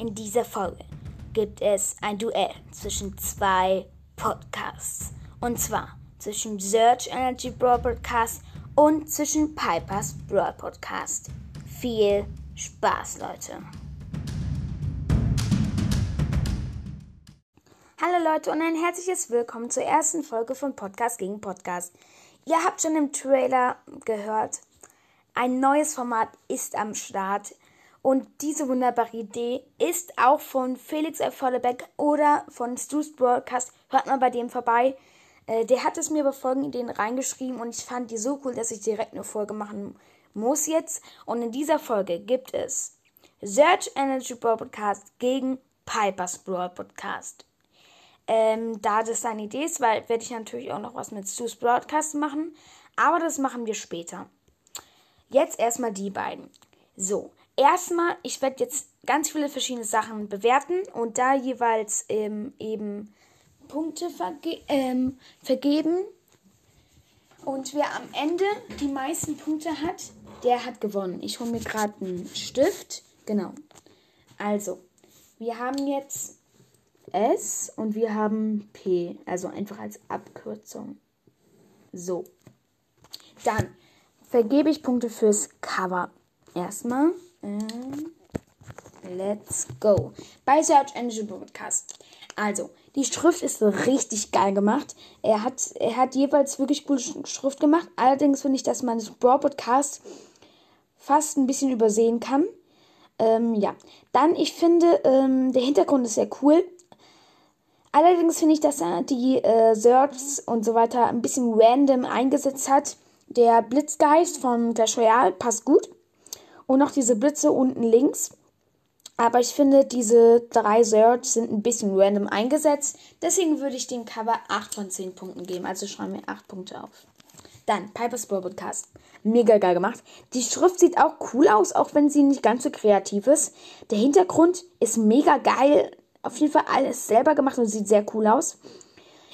In dieser Folge gibt es ein Duell zwischen zwei Podcasts. Und zwar zwischen Search Energy Broad Podcast und zwischen Pipers Broad Podcast. Viel Spaß, Leute. Hallo Leute und ein herzliches Willkommen zur ersten Folge von Podcast gegen Podcast. Ihr habt schon im Trailer gehört, ein neues Format ist am Start. Und diese wunderbare Idee ist auch von Felix F. Vollebeck oder von Stu's Broadcast. Hört mal bei dem vorbei. Äh, der hat es mir bei Folgenideen reingeschrieben und ich fand die so cool, dass ich direkt eine Folge machen muss jetzt. Und in dieser Folge gibt es Search Energy Broadcast gegen Pipers Broadcast. Ähm, da das seine Idee ist, weil werde ich natürlich auch noch was mit Stu's Broadcast machen. Aber das machen wir später. Jetzt erstmal die beiden. So, erstmal, ich werde jetzt ganz viele verschiedene Sachen bewerten und da jeweils ähm, eben Punkte verge ähm, vergeben. Und wer am Ende die meisten Punkte hat, der hat gewonnen. Ich hole mir gerade einen Stift. Genau. Also, wir haben jetzt S und wir haben P. Also einfach als Abkürzung. So. Dann vergebe ich Punkte fürs Cover. Erstmal. Ähm, let's go. Bei Search Engine Broadcast. Also, die Schrift ist richtig geil gemacht. Er hat, er hat jeweils wirklich gute Schrift gemacht. Allerdings finde ich, dass man das Broadcast fast ein bisschen übersehen kann. Ähm, ja. Dann, ich finde, ähm, der Hintergrund ist sehr cool. Allerdings finde ich, dass er die äh, Searches und so weiter ein bisschen random eingesetzt hat. Der Blitzgeist von Clash Royale passt gut. Und noch diese Blitze unten links. Aber ich finde, diese drei Search sind ein bisschen random eingesetzt. Deswegen würde ich dem Cover 8 von 10 Punkten geben. Also schreiben wir 8 Punkte auf. Dann Piper's Podcast. Mega geil gemacht. Die Schrift sieht auch cool aus, auch wenn sie nicht ganz so kreativ ist. Der Hintergrund ist mega geil. Auf jeden Fall alles selber gemacht und sieht sehr cool aus.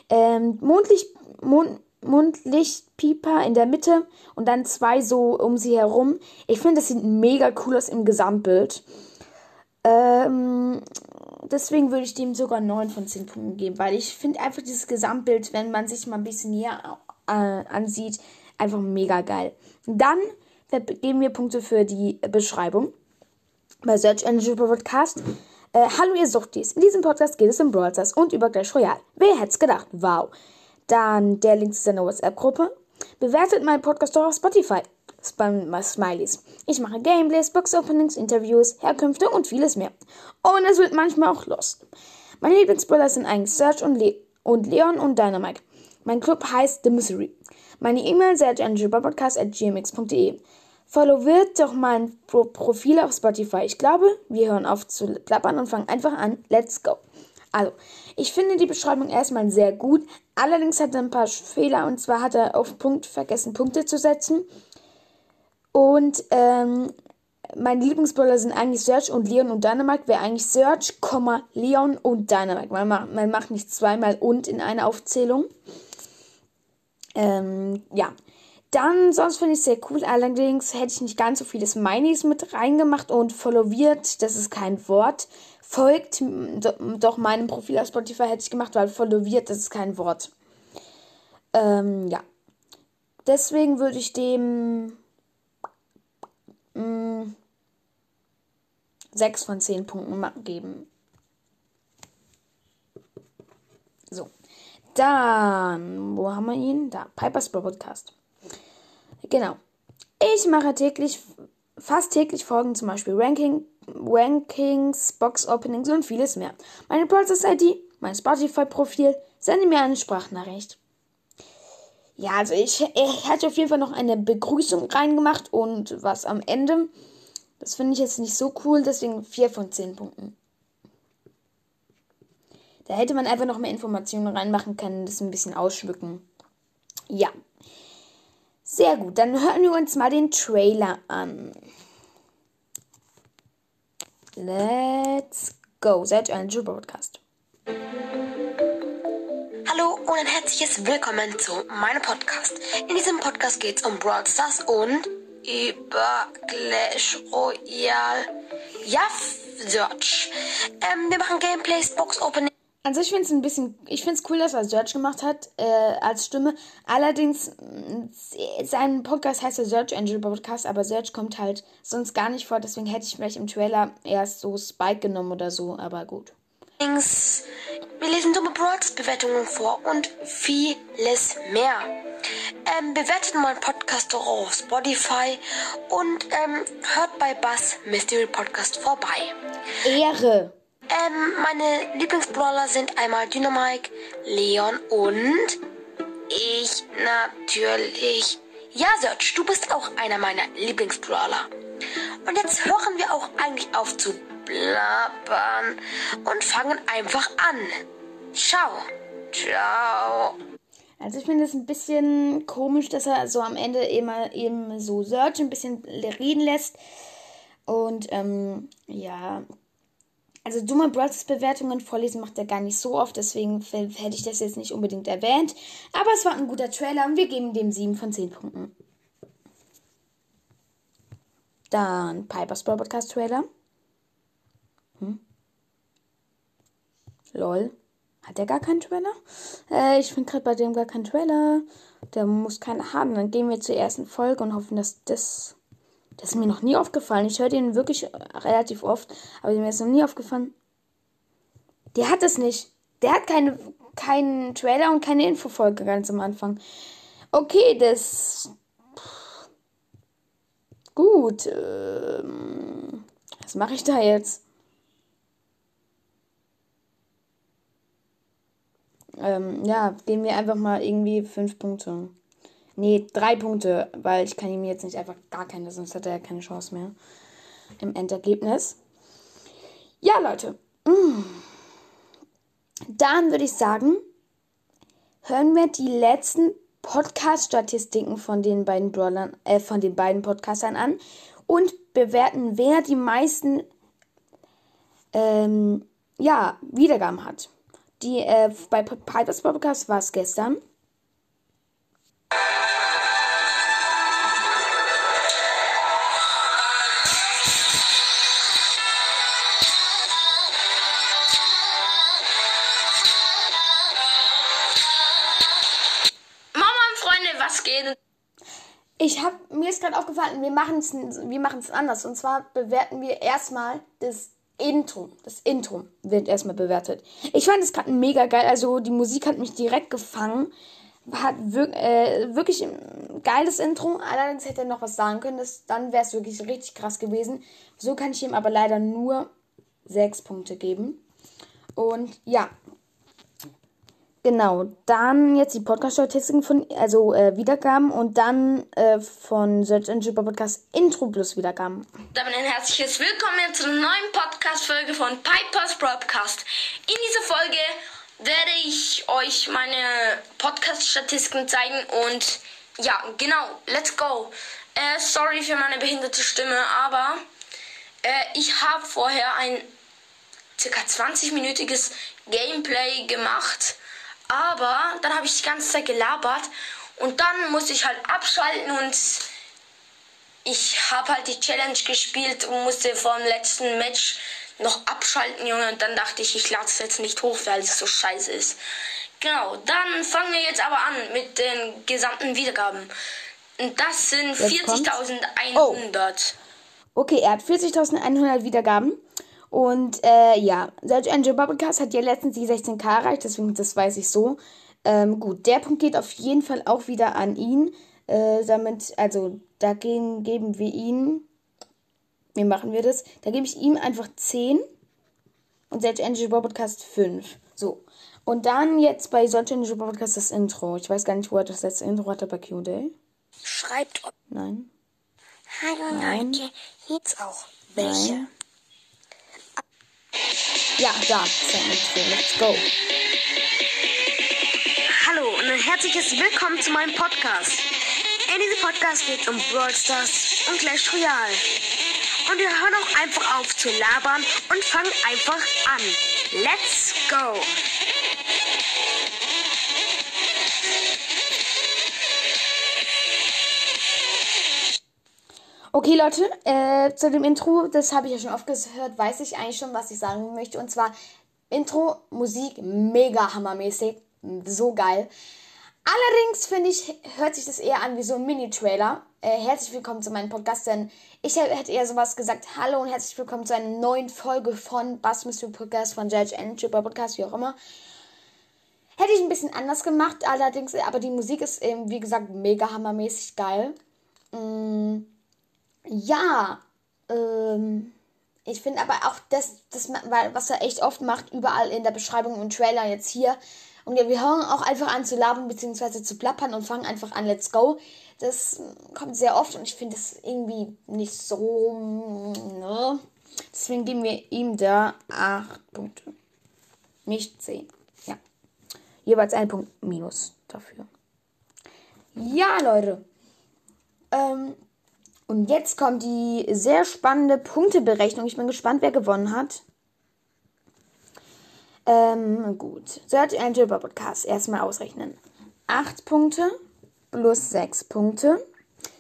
Ähm, Mondlicht, Mond, Mundlichtpieper in der Mitte und dann zwei so um sie herum. Ich finde, das sieht mega cool aus im Gesamtbild. Ähm, deswegen würde ich dem sogar 9 von 10 Punkten geben, weil ich finde einfach dieses Gesamtbild, wenn man sich mal ein bisschen näher äh, ansieht, einfach mega geil. Dann geben wir Punkte für die Beschreibung bei Search Engine Podcast. Äh, hallo ihr Suchtis. In diesem Podcast geht es um Brawl Stars und über Clash Royale. Wer hätte es gedacht? Wow. Dann der Link zu seiner WhatsApp-Gruppe. Bewertet meinen Podcast doch auf Spotify. Spam Smileys. Ich mache Gameplays, Box-Openings, Interviews, Herkünfte und vieles mehr. Und es wird manchmal auch lost. Meine Lieblingsbrawler sind eigentlich Search und, Le und Leon und Dynamite. Mein Club heißt The Misery. Meine E-Mail searchangelpodcast.gmx.de. Follow wird doch mein Pro Profil auf Spotify. Ich glaube, wir hören auf zu plappern und fangen einfach an. Let's go. Also, ich finde die Beschreibung erstmal sehr gut. Allerdings hat er ein paar Fehler und zwar hat er auf Punkt vergessen, Punkte zu setzen. Und ähm, meine Lieblingsbrawler sind eigentlich Search und Leon und Dynamite. Wäre eigentlich Search, Leon und Dynamite. Man macht, man macht nicht zweimal und in einer Aufzählung. Ähm, ja. Dann, sonst finde ich es sehr cool. Allerdings hätte ich nicht ganz so viele Smileys mit reingemacht und followiert, das ist kein Wort. Folgt doch meinem Profil auf Spotify hätte ich gemacht, weil followiert, das ist kein Wort. Ähm, ja. Deswegen würde ich dem mh, mm, 6 von 10 Punkten geben. So. Dann, wo haben wir ihn? Da, Piper's Podcast. Genau. Ich mache täglich, fast täglich Folgen, zum Beispiel Ranking, Rankings, Box Openings und vieles mehr. Meine Process ID, mein Spotify-Profil, sende mir eine Sprachnachricht. Ja, also ich, ich hatte auf jeden Fall noch eine Begrüßung reingemacht und was am Ende. Das finde ich jetzt nicht so cool, deswegen 4 von 10 Punkten. Da hätte man einfach noch mehr Informationen reinmachen können, das ein bisschen ausschmücken. Ja. Sehr gut, dann hören wir uns mal den Trailer an. Let's go. Seid ein Broadcast. Hallo und ein herzliches Willkommen zu meinem Podcast. In diesem Podcast geht es um Brawl Stars und über Clash Royale. Ja, Search. Ähm, wir machen Gameplays, Box Opening. Also ich finde es ein bisschen, ich finde es cool, dass er Search gemacht hat äh, als Stimme. Allerdings, mh, sein Podcast heißt ja Search Angel Podcast, aber Search kommt halt sonst gar nicht vor. Deswegen hätte ich vielleicht im Trailer erst so Spike genommen oder so, aber gut. Wir lesen dumme Broads-Bewertungen vor und vieles mehr. Ähm, bewertet meinen Podcast doch auf Spotify und ähm, hört bei Bass Mystery Podcast vorbei. Ehre! Ähm, meine Lieblingsbrawler sind einmal Dynamike, Leon und ich natürlich. Ja, Serge, du bist auch einer meiner Lieblingsbrawler. Und jetzt hören wir auch eigentlich auf zu blabbern und fangen einfach an. Ciao. Ciao. Also ich finde es ein bisschen komisch, dass er so am Ende immer eben so Search ein bisschen reden lässt. Und ähm, ja, also dumme Brothers Bewertungen vorlesen macht er gar nicht so oft, deswegen hätte ich das jetzt nicht unbedingt erwähnt. Aber es war ein guter Trailer und wir geben dem 7 von 10 Punkten. Dann Piper's Brawl Podcast Trailer. Hm? Lol. Hat der gar keinen Trailer? Äh, ich finde gerade bei dem gar keinen Trailer. Der muss keinen haben. Dann gehen wir zur ersten Folge und hoffen, dass das das ist mir noch nie aufgefallen. Ich höre den wirklich relativ oft, aber mir ist noch nie aufgefallen. Der hat es nicht. Der hat keine, keinen Trailer und keine Infofolge ganz am Anfang. Okay, das. Gut. Ähm, was mache ich da jetzt? Ähm, ja, geben wir einfach mal irgendwie fünf Punkte. Nee, drei Punkte, weil ich kann ihm jetzt nicht einfach gar keine, sonst hat er ja keine Chance mehr im Endergebnis. Ja, Leute. Mm. Dann würde ich sagen, hören wir die letzten Podcast-Statistiken von den beiden Brawlern, äh, von den beiden Podcastern an und bewerten, wer die meisten ähm, ja, Wiedergaben hat. Die äh, bei Pipers Podcast war es gestern. Ich habe mir ist gerade aufgefallen, wir machen es wir machen's anders und zwar bewerten wir erstmal das Intro. Das Intro wird erstmal bewertet. Ich fand es gerade mega geil, also die Musik hat mich direkt gefangen. Hat wir, äh, wirklich ein geiles Intro. Allerdings hätte er noch was sagen können, das, dann wäre es wirklich richtig krass gewesen. So kann ich ihm aber leider nur sechs Punkte geben. Und ja, Genau, dann jetzt die Podcast-Statistiken von, also äh, Wiedergaben und dann äh, von Search Engine Podcast Intro plus Wiedergaben. Damit ein herzliches Willkommen zu einer neuen Podcast-Folge von Piper's Broadcast. In dieser Folge werde ich euch meine Podcast-Statistiken zeigen und ja, genau, let's go. Äh, sorry für meine behinderte Stimme, aber äh, ich habe vorher ein circa 20-minütiges Gameplay gemacht aber dann habe ich die ganze Zeit gelabert und dann musste ich halt abschalten und ich habe halt die Challenge gespielt und musste vor dem letzten Match noch abschalten, Junge. Und dann dachte ich, ich lade es jetzt nicht hoch, weil es so scheiße ist. Genau, dann fangen wir jetzt aber an mit den gesamten Wiedergaben. Und das sind 40.100. Oh. Okay, er hat 40.100 Wiedergaben. Und äh, ja, Search Engine Bubblecast hat ja letztens die 16k erreicht, deswegen das weiß ich so. Ähm, gut, der Punkt geht auf jeden Fall auch wieder an ihn. Äh, damit, also da geben wir ihn. Wie machen wir das? Da gebe ich ihm einfach 10 und Search Engine Podcast 5. So. Und dann jetzt bei Search Engine Podcast das Intro. Ich weiß gar nicht, wo er das letzte Intro hatte bei QA. Schreibt. Nein. Hallo Nein. Leute, jetzt auch welche. Nein. Ja, da. Let's go. Hallo und ein herzliches Willkommen zu meinem Podcast. In diesem Podcast geht es um Brawl Stars und Clash Royale. Und wir hören auch einfach auf zu labern und fangen einfach an. Let's go! Okay, Leute, äh, zu dem Intro, das habe ich ja schon oft gehört, weiß ich eigentlich schon, was ich sagen möchte. Und zwar Intro, Musik, mega hammermäßig, so geil. Allerdings finde ich, hört sich das eher an wie so ein Mini-Trailer. Äh, herzlich willkommen zu meinem Podcast, denn ich hätte eher sowas gesagt, hallo und herzlich willkommen zu einer neuen Folge von Bass Mystery Podcast, von Judge and Super Podcast, wie auch immer. Hätte ich ein bisschen anders gemacht, allerdings, aber die Musik ist eben, wie gesagt, mega hammermäßig geil. Mm ja, ähm, ich finde aber auch das, das, was er echt oft macht, überall in der Beschreibung und Trailer jetzt hier. Und wir hören auch einfach an zu labern bzw. zu plappern und fangen einfach an, let's go. Das kommt sehr oft und ich finde es irgendwie nicht so. Ne? Deswegen geben wir ihm da 8 Punkte. Nicht 10. Ja. Jeweils ein Punkt minus dafür. Ja, Leute. Ähm, und jetzt kommt die sehr spannende Punkteberechnung. Ich bin gespannt, wer gewonnen hat. Ähm, gut. Search Angel Podcast erstmal ausrechnen. 8 Punkte plus 6 Punkte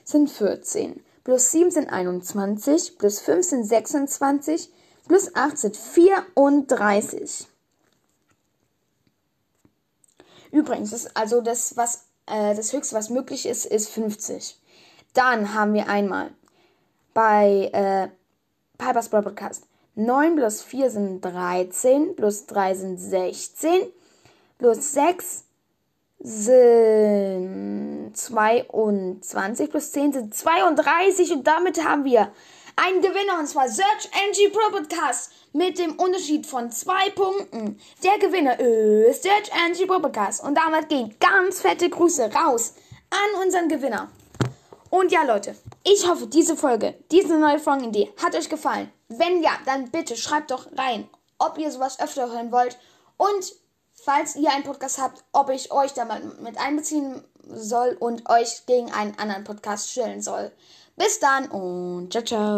sind 14. Plus 7 sind 21. Plus 5 sind 26. Plus 8 sind 34. Übrigens, ist also das, was, äh, das höchste, was möglich ist, ist 50. Dann haben wir einmal bei äh, Piper's Podcast 9 plus 4 sind 13, plus 3 sind 16, plus 6 sind 22, plus 10 sind 32 und damit haben wir einen Gewinner und zwar Search NG Pro Podcast mit dem Unterschied von 2 Punkten. Der Gewinner ist Search NG Pro Podcast und damit gehen ganz fette Grüße raus an unseren Gewinner. Und ja, Leute, ich hoffe, diese Folge, diese neue Folgenidee hat euch gefallen. Wenn ja, dann bitte schreibt doch rein, ob ihr sowas öfter hören wollt. Und falls ihr einen Podcast habt, ob ich euch da mal mit einbeziehen soll und euch gegen einen anderen Podcast stellen soll. Bis dann und ciao, ciao.